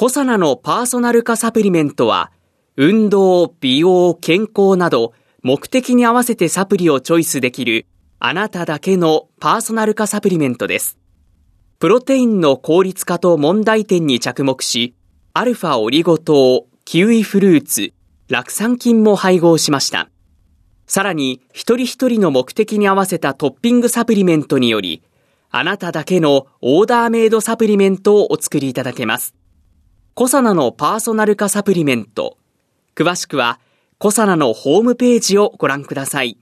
コサナのパーソナル化サプリメントは運動、美容、健康など目的に合わせてサプリをチョイスできるあなただけのパーソナル化サプリメントです。プロテインの効率化と問題点に着目し、アルファオリゴ糖、キウイフルーツ、酪酸菌も配合しました。さらに、一人一人の目的に合わせたトッピングサプリメントにより、あなただけのオーダーメイドサプリメントをお作りいただけます。コサナのパーソナル化サプリメント。詳しくは、コサナのホームページをご覧ください。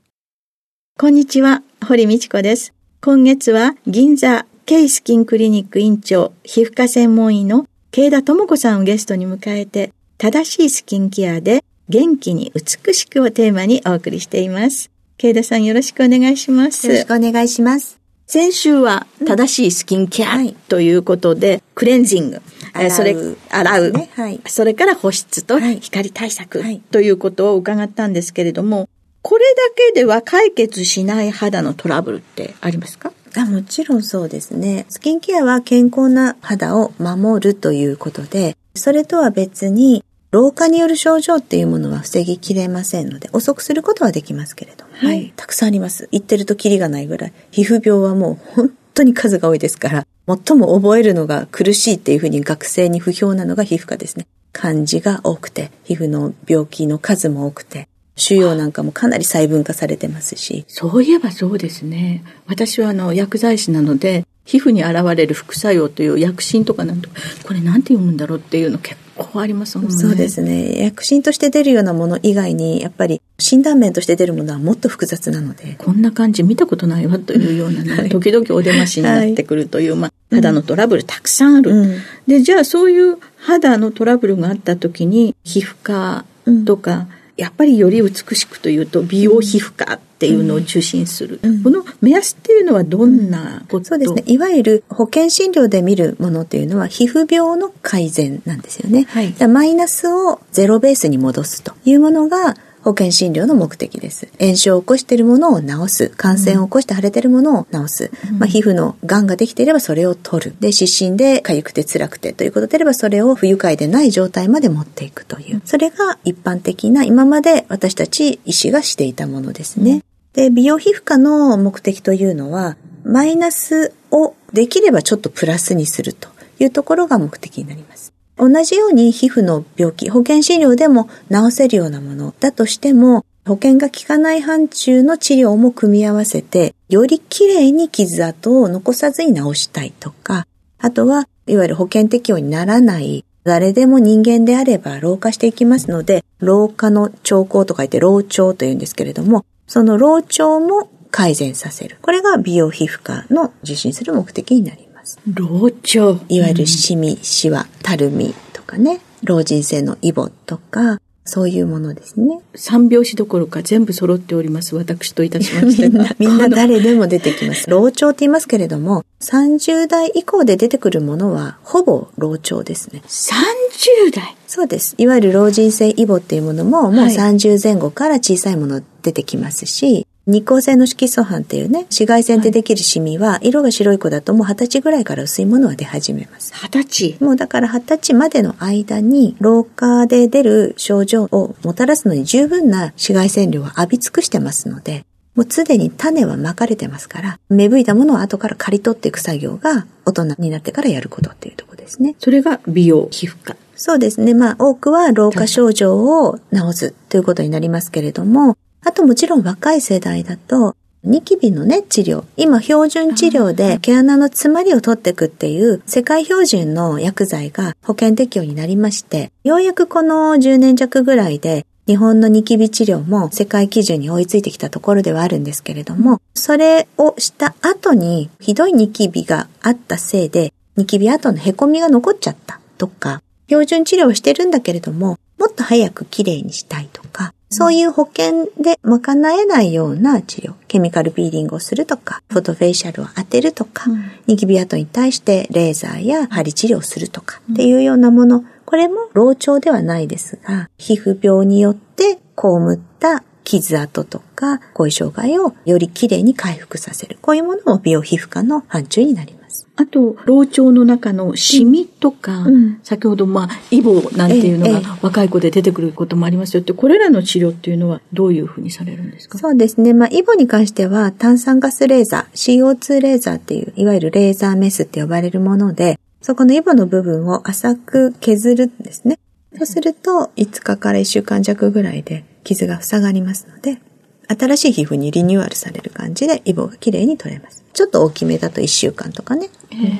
こんにちは、堀道子です。今月は銀座ケイスキンクリニック院長、皮膚科専門医の慶田智子さんをゲストに迎えて、正しいスキンケアで元気に美しくをテーマにお送りしています。慶田さんよろしくお願いします。よろしくお願いします。先週は正しいスキンケアということで、はい、クレンジング、洗うそれ洗う、ね。はい、それから保湿と光対策ということを伺ったんですけれども、これだけでは解決しない肌のトラブルってありますか？あもちろんそうですね。スキンケアは健康な肌を守るということで、それとは別に老化による症状っていうものは防ぎきれませんので、遅くすることはできますけれども、はい、たくさんあります。言ってるとキリがないぐらい。皮膚病はもう本当に数が多いですから、最も覚えるのが苦しいっていうふうに学生に不評なのが皮膚科ですね。漢字が多くて、皮膚の病気の数も多くて、腫瘍なんかもかなり細分化されてますし。そういえばそうですね。私はあの薬剤師なので、皮膚に現れる副作用という薬品とかなんとこれなんて読むんだろうっていうの結構ありますもんね。そうですね。薬品として出るようなもの以外に、やっぱり診断面として出るものはもっと複雑なので。こんな感じ見たことないわというような、ねはい、時々お出ましになってくるという、はい、まあ、肌のトラブルたくさんある、うん、で、じゃあそういう肌のトラブルがあった時に、皮膚科とか、うんやっぱりより美しくというと美容皮膚科っていうのを受診する、うん、この目安っていうのはどんなこと、うん、そうですねいわゆる保険診療で見るものっていうのは皮膚病の改善なんですよね、はい、マイナスをゼロベースに戻すというものが保険診療の目的です。炎症を起こしているものを治す。感染を起こして腫れているものを治す。うん、まあ、皮膚の癌ができていればそれを取る。で、湿疹で痒くて辛くてということであればそれを不愉快でない状態まで持っていくという。それが一般的な今まで私たち医師がしていたものですね。で、美容皮膚科の目的というのは、マイナスをできればちょっとプラスにするというところが目的になります。同じように皮膚の病気、保険診療でも治せるようなものだとしても、保険が効かない範疇の治療も組み合わせて、よりきれいに傷跡を残さずに治したいとか、あとは、いわゆる保険適用にならない、誰でも人間であれば老化していきますので、老化の兆候と書いて老長というんですけれども、その老長も改善させる。これが美容皮膚科の受診する目的になります。老長いわゆるシミ、シワ、たるみとかね、老人性のイボとか、そういうものですね。三拍子どころか全部揃っております。私といたしましてみんな、みんな誰でも出てきます。老長って言いますけれども、30代以降で出てくるものは、ほぼ老長ですね。30代？そうです。いわゆる老人性イボっていうものも、もう30前後から小さいもの出てきますし、日光性の色素斑っていうね、紫外線でできるシミは、色が白い子だともう二十歳ぐらいから薄いものは出始めます。二十歳？もうだから二十歳までの間に、老化で出る症状をもたらすのに十分な紫外線量を浴び尽くしてますので、もうすでに種はまかれてますから、芽吹いたものを後から刈り取っていく作業が大人になってからやることっていうとこですね。それが美容皮膚科。そうですね。まあ多くは老化症状を治すということになりますけれども、あともちろん若い世代だと、ニキビのね、治療。今、標準治療で毛穴の詰まりを取っていくっていう世界標準の薬剤が保険適用になりまして、ようやくこの10年弱ぐらいで日本のニキビ治療も世界基準に追いついてきたところではあるんですけれども、それをした後にひどいニキビがあったせいで、ニキビ跡の凹みが残っちゃったとか、標準治療をしてるんだけれども、もっと早くきれいにしたいとか、そういう保険で賄えないような治療、ケミカルピーリングをするとか、フォトフェイシャルを当てるとか、うん、ニキビ跡に対してレーザーや針治療をするとかっていうようなもの、これも老長ではないですが、皮膚病によって被った傷跡とか後遺障害をよりきれいに回復させる。こういうものも美容皮膚科の範疇になります。あと、老腸の中のシミとか、うん、先ほど、まあ、イボなんていうのが若い子で出てくることもありますよって、これらの治療っていうのはどういうふうにされるんですか？そうですね。まあ、イボに関しては炭酸ガスレーザー、CO2 レーザーっていう、いわゆるレーザーメスって呼ばれるもので、そこのイボの部分を浅く削るんですね。そうすると、5日から1週間弱ぐらいで傷が塞がりますので、新しい皮膚にリニューアルされる感じでイボがきれいに取れます。ちょっと大きめだと1週間とかね。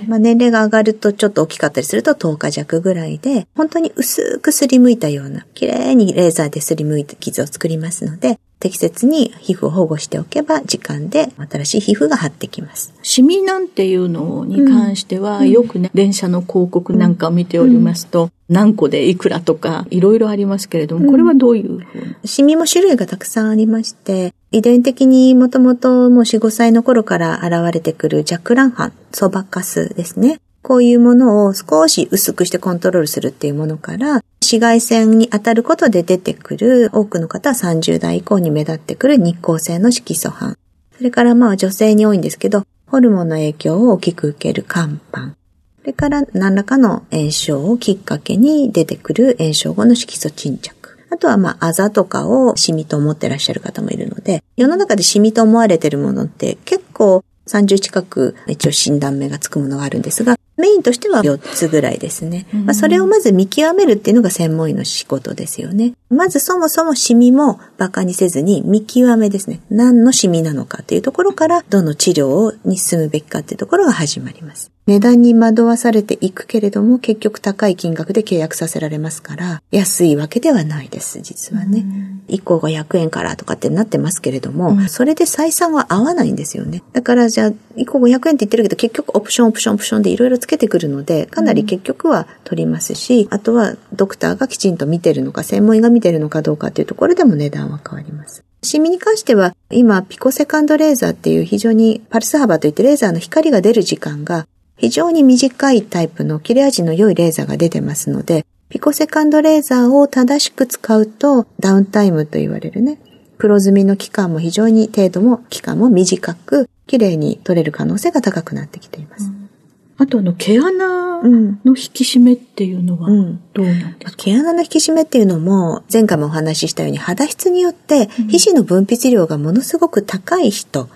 まあ、年齢が上がるとちょっと大きかったりすると10日弱ぐらいで、本当に薄くすりむいたような、綺麗にレーザーですりむいた傷を作りますので、適切に皮膚を保護しておけば時間で新しい皮膚が張ってきます。シミなんていうのに関しては、うん、よくね、電車の広告なんかを見ておりますと、うん、何個でいくらとかいろいろありますけれども、これはどういうふうに、シミも種類がたくさんありまして、遺伝的にもともともう4、5歳の頃から現れてくる弱卵斑、ソバカスですね。こういうものを少し薄くしてコントロールするっていうものから、紫外線に当たることで出てくる多くの方は30代以降に目立ってくる日光性の色素斑。それからまあ女性に多いんですけど、ホルモンの影響を大きく受ける肝斑。それから何らかの炎症をきっかけに出てくる炎症後の色素沈着。あとはまあ、あざとかをシミと思ってらっしゃる方もいるので、世の中でシミと思われてるものって結構30近く一応診断名がつくものがあるんですが、メインとしては4つぐらいですね。まあ、それをまず見極めるっていうのが専門医の仕事ですよね。まずそもそもシミも馬鹿にせずに見極めですね。何のシミなのかっていうところから、どの治療に進むべきかっていうところが始まります。値段に惑わされていくけれども、結局高い金額で契約させられますから、安いわけではないです、実はね。1個500円からとかってなってますけれども、うん、それで採算は合わないんですよね。だからじゃあ、1個500円って言ってるけど、結局オプションオプションオプションでいろいろつけてくるので、かなり結局は取りますし、あとはドクターがきちんと見てるのか、専門医が見てるのかどうかっていうところでも値段は変わります。シミに関しては、今、ピコセカンドレーザーっていう非常にパルス幅といってレーザーの光が出る時間が非常に短いタイプの切れ味の良いレーザーが出てますので、ピコセカンドレーザーを正しく使うと、ダウンタイムと言われるね、黒ずみの期間も非常に程度も期間も短く、綺麗に取れる可能性が高くなってきています。うん、あとあの、毛穴の引き締めっていうのはどうなんですか、毛穴の引き締めっていうのも、前回もお話ししたように肌質によって皮脂の分泌量がものすごく高い人、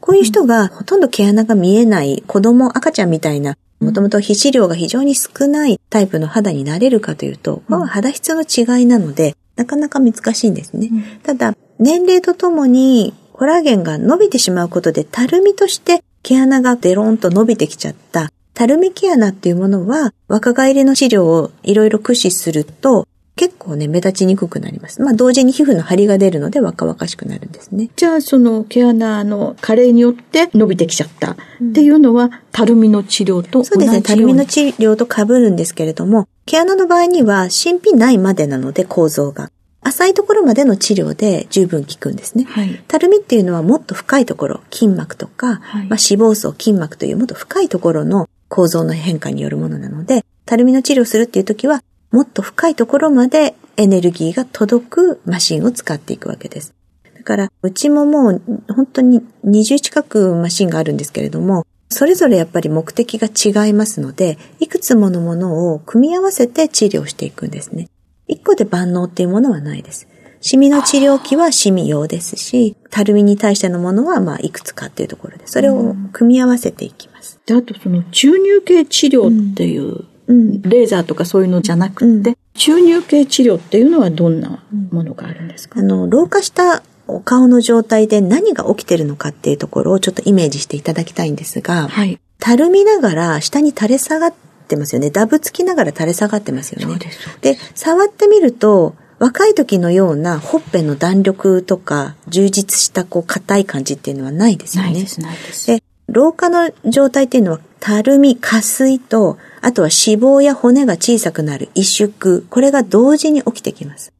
こういう人がほとんど毛穴が見えない子供、赤ちゃんみたいな、もともと皮脂量が非常に少ないタイプの肌になれるかというと、これは肌質の違いなので、なかなか難しいんですね。ただ、年齢とともにコラーゲンが伸びてしまうことで、たるみとして毛穴がデロンと伸びてきちゃった、たるみ毛穴っていうものは、若返りの治療をいろいろ駆使すると、結構ね、目立ちにくくなります。まあ、同時に皮膚の張りが出るので若々しくなるんですね。じゃあ、その毛穴の加齢によって伸びてきちゃったっていうのは、うん、たるみの治療とそうですね、たるみの治療と被るんですけれども、毛穴の場合には、新品ないまでなので、構造が。浅いところまでの治療で十分効くんですね。はい、たるみっていうのはもっと深いところ、筋膜とか、はい、まあ、脂肪層、筋膜というもっと深いところの構造の変化によるものなので、たるみの治療するっていう時は、もっと深いところまでエネルギーが届くマシンを使っていくわけです。だから、うちももう本当に20近くマシンがあるんですけれども、それぞれやっぱり目的が違いますので、いくつものものを組み合わせて治療していくんですね。一個で万能っていうものはないです。シミの治療器はシミ用ですし、たるみに対してのものはまあいくつかっていうところで、それを組み合わせていきます。で、あとその注入系治療っていう、レーザーとかそういうのじゃなくて、うん、注入系治療っていうのはどんなものがあるんですか、あの、老化したお顔の状態で何が起きてるのかっていうところをちょっとイメージしていただきたいんですが、はい、たるみながら下に垂れ下がってますよね。ダブつきながら垂れ下がってますよね。で触ってみると、若い時のようなほっぺの弾力とか充実したこう硬い感じっていうのはないですよね。ないです、ないです。で、老化の状態っていうのはたるみ、下垂と、あとは脂肪や骨が小さくなる萎縮、これが同時に起きてきます。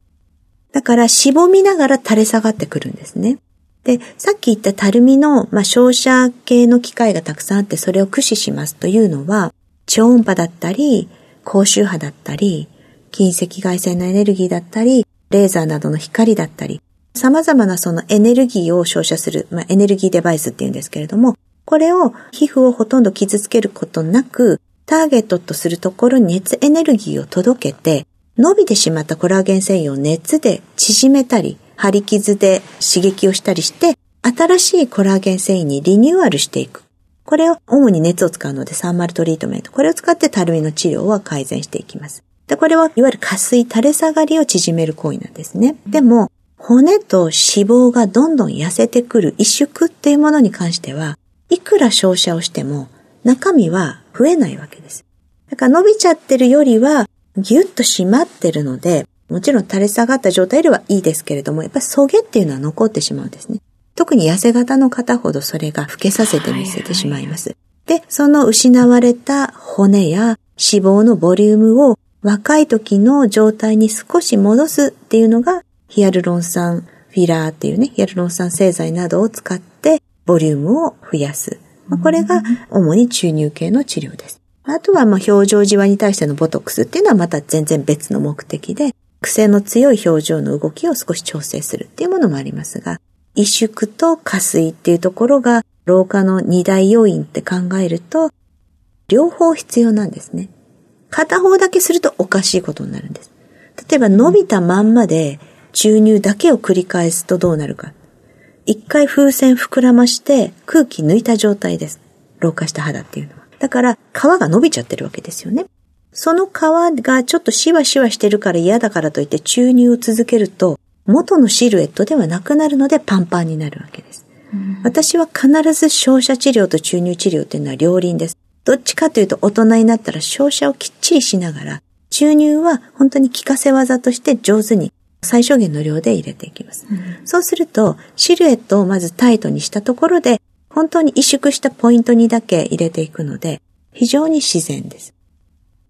だから、しぼみながら垂れ下がってくるんですね。で、さっき言ったたるみの、まあ、照射系の機械がたくさんあってそれを駆使しますというのは、超音波だったり、高周波だったり、近赤外線のエネルギーだったり、レーザーなどの光だったり、様々なそのエネルギーを照射する、まあ、エネルギーデバイスって言うんですけれども、これを皮膚をほとんど傷つけることなく、ターゲットとするところに熱エネルギーを届けて、伸びてしまったコラーゲン繊維を熱で縮めたり、張り傷で刺激をしたりして、新しいコラーゲン繊維にリニューアルしていく。これを主に熱を使うのでサーマルトリートメント。これを使ってたるみの治療は改善していきます。で、これはいわゆる下垂垂れ下がりを縮める行為なんですね。でも、骨と脂肪がどんどん痩せてくる萎縮っていうものに関しては、いくら照射をしても中身は増えないわけです。だから伸びちゃってるよりはギュッと締まってるので、もちろん垂れ下がった状態ではいいですけれども、やっぱりそげっていうのは残ってしまうんですね。特に痩せ型の方ほどそれが老けさせて見せてしまいます。で、その失われた骨や脂肪のボリュームを若い時の状態に少し戻すっていうのがヒアルロン酸フィラーっていうね、ヒアルロン酸製剤などを使ってボリュームを増やす。これが主に注入系の治療です。あとは、ま表情じわに対してのボトックスっていうのはまた全然別の目的で、癖の強い表情の動きを少し調整するっていうものもありますが、萎縮と下垂っていうところが老化の二大要因って考えると、両方必要なんですね。片方だけするとおかしいことになるんです。例えば伸びたまんまで注入だけを繰り返すとどうなるか。一回風船膨らまして空気抜いた状態です。老化した肌っていうのは。だから皮が伸びちゃってるわけですよね。その皮がちょっとシワシワしてるから嫌だからといって注入を続けると、元のシルエットではなくなるのでパンパンになるわけです。うん、私は必ず照射治療と注入治療っていうのは両輪です。どっちかというと大人になったら照射をきっちりしながら、注入は本当に効かせ技として上手に最小限の量で入れていきます。うん、そうすると、シルエットをまずタイトにしたところで、本当に萎縮したポイントにだけ入れていくので、非常に自然です。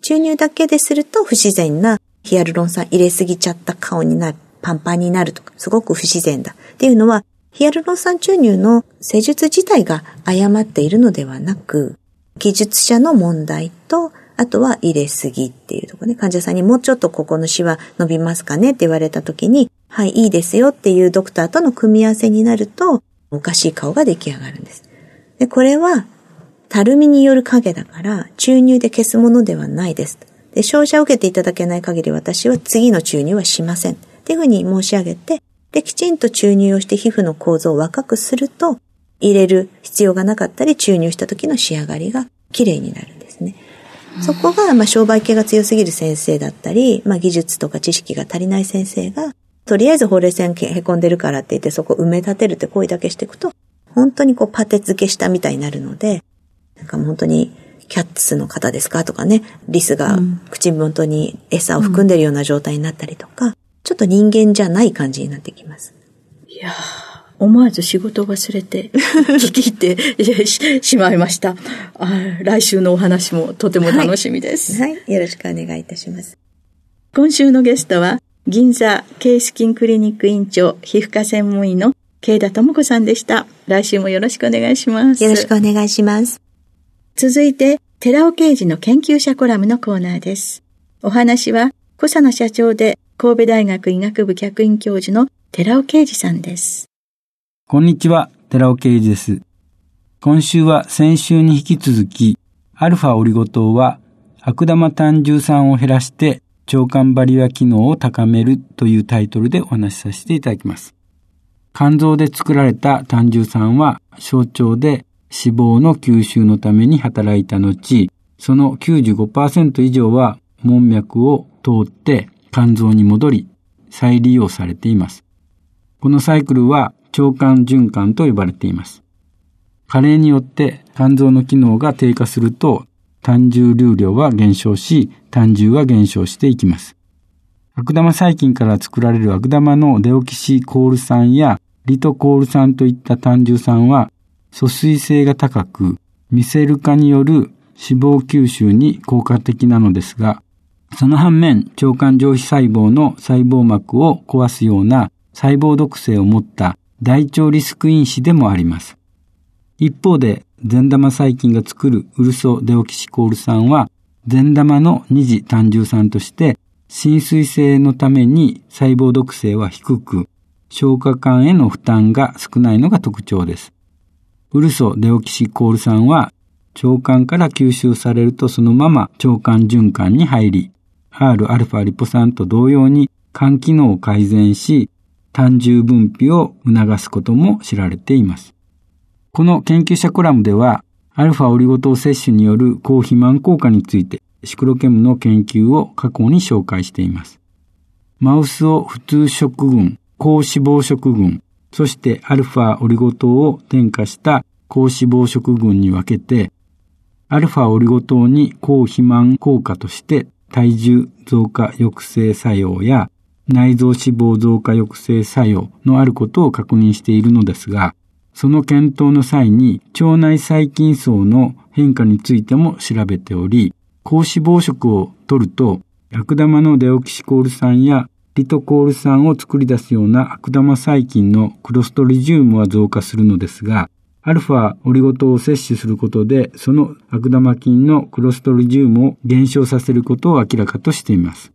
注入だけですると不自然なヒアルロン酸入れすぎちゃった顔になる、パンパンになるとか、すごく不自然だっていうのは、ヒアルロン酸注入の施術自体が誤っているのではなく、技術者の問題と、あとは入れすぎっていうとこね。患者さんにもうちょっとここのシワ伸びますかねって言われた時に、はい、いいですよっていうドクターとの組み合わせになると、おかしい顔が出来上がるんです。で、これはたるみによる影だから、注入で消すものではないです。で、照射を受けていただけない限り私は次の注入はしません。っていうふうに申し上げて、で、きちんと注入をして皮膚の構造を若くすると、入れる必要がなかったり、注入した時の仕上がりが綺麗になるんですね。そこが、まあ、商売系が強すぎる先生だったり、まあ、技術とか知識が足りない先生が、とりあえずほうれい線へこんでるからって言ってそこ埋め立てるって行為だけしていくと、本当にこうパテ付けしたみたいになるので、なんか本当にキャッツの方ですかとかね、リスが口元に餌を含んでるような状態になったりとか、うん、ちょっと人間じゃない感じになってきます。いや思わず仕事を忘れて 聞き入って しまいました来週のお話もとても楽しみです、はい。はい。よろしくお願いいたします。今週のゲストは、銀座ケースキンクリニック院長、皮膚科専門医の慶田智子さんでした。来週もよろしくお願いします。よろしくお願いします。続いて、寺尾刑事の研究者コラムのコーナーです。お話は、小佐野社長で神戸大学医学部客員教授の寺尾啓二さんです。こんにちは、寺尾啓二です。今週は先週に引き続き、アルファオリゴ糖は悪玉単重酸を減らして腸管バリア機能を高めるというタイトルでお話しさせていただきます。肝臓で作られた単重酸は小腸で脂肪の吸収のために働いた後、その95%以上は門脈を通って肝臓に戻り、再利用されています。このサイクルは腸管循環と呼ばれています。加齢によって肝臓の機能が低下すると単重流量は減少し、単重は減少していきます。悪玉細菌から作られる悪玉のデオキシコール酸やリトコール酸といった単重酸は疎水性が高く、ミセル化による脂肪吸収に効果的なのですが、その反面、腸管上皮細胞の細胞膜を壊すような細胞毒性を持った大腸リスク因子でもあります。一方で、善玉細菌が作るウルソデオキシコール酸は、善玉の二次単重酸として、浸水性のために細胞毒性は低く、消化管への負担が少ないのが特徴です。ウルソデオキシコール酸は、腸管から吸収されるとそのまま腸管循環に入り、Rα リポ酸と同様に肝機能を改善し、単重分泌を促すことも知られています。この研究者コラムでは、アルファオリゴ糖摂取による高肥満効果について、シクロケムの研究を過去に紹介しています。マウスを普通食群、高脂肪食群、そしてアルファオリゴ糖を添加した高脂肪食群に分けて、アルファオリゴ糖に高肥満効果として体重増加抑制作用や内臓脂肪増加抑制作用のあることを確認しているのですが、その検討の際に腸内細菌層の変化についても調べており、高脂肪食を摂ると悪玉のデオキシコール酸やリトコール酸を作り出すような悪玉細菌のクロストリジウムは増加するのですが、アルファオリゴ糖を摂取することで、その悪玉菌のクロストリジウムを減少させることを明らかとしています。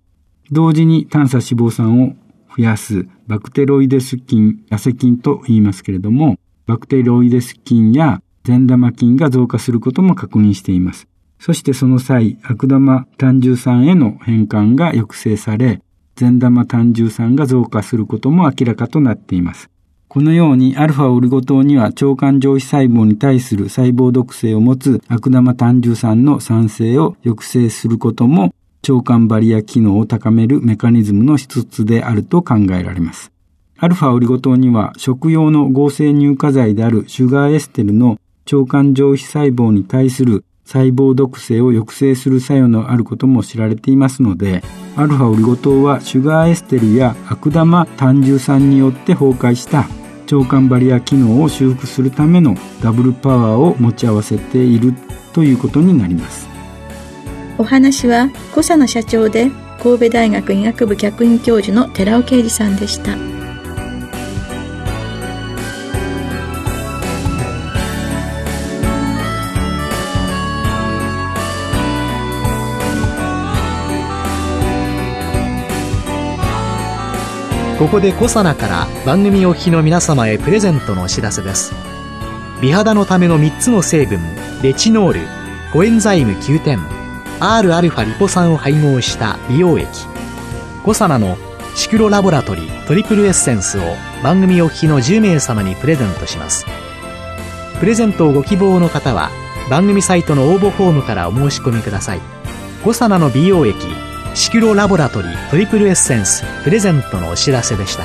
同時に短鎖脂肪酸を増やすバクテロイデス菌、痩せ菌と言いますけれども、バクテロイデス菌や善玉菌が増加することも確認しています。そしてその際、悪玉単重酸への変換が抑制され、善玉単重酸が増加することも明らかとなっています。このようにアルファオリゴ糖には腸管上皮細胞に対する細胞毒性を持つ悪玉単重酸の酸性を抑制することも腸管バリア機能を高めるメカニズムの一つであると考えられます。アルファオリゴ糖には食用の合成乳化剤であるシュガーエステルの腸管上皮細胞に対する細胞毒性を抑制する作用のあることも知られていますので、アルファオリゴ糖はシュガーエステルや悪玉単重酸によって崩壊した腸管バリア機能を修復するためのダブルパワーを持ち合わせているということになります。お話は小佐野社長で神戸大学医学部客員教授の寺尾啓二さんでした。ここでコサナから番組お聞きの皆様へプレゼントのお知らせです美肌のための3つの成分レチノールコエンザイム9点 Rα リポ酸を配合した美容液。コサナのシクロラボラトリートリプルエッセンスを番組お聞きの10名様にプレゼントします。プレゼントをご希望の方は番組サイトの応募フォームからお申し込みください。コサナの美容液シキュロラボラトリートリプルエッセンスプレゼントのお知らせでした。